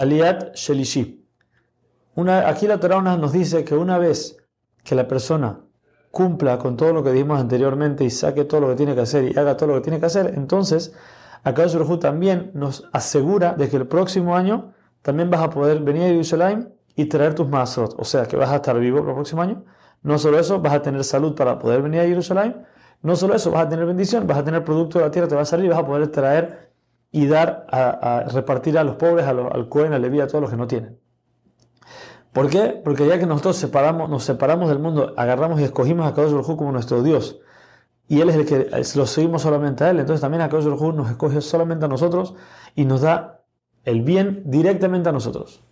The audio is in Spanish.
Aliat Shelishi. Aquí la Torah nos dice que una vez que la persona cumpla con todo lo que dijimos anteriormente y saque todo lo que tiene que hacer y haga todo lo que tiene que hacer, entonces Akadosh Baruj también nos asegura de que el próximo año también vas a poder venir a Jerusalén y traer tus masot, o sea que vas a estar vivo el próximo año. No solo eso, vas a tener salud para poder venir a Jerusalén. No solo eso, vas a tener bendición, vas a tener producto de la tierra, te va a salir y vas a poder traer y dar a, repartir a los pobres, al Cohen, al Leví, a todos los que no tienen. ¿Por qué? Porque ya que nosotros separamos, nos separamos del mundo, agarramos y escogimos a Kadosh Baruj como nuestro Dios, y Él es el que lo seguimos solamente a Él, entonces también a Kadosh Baruj nos escoge solamente a nosotros y nos da el bien directamente a nosotros.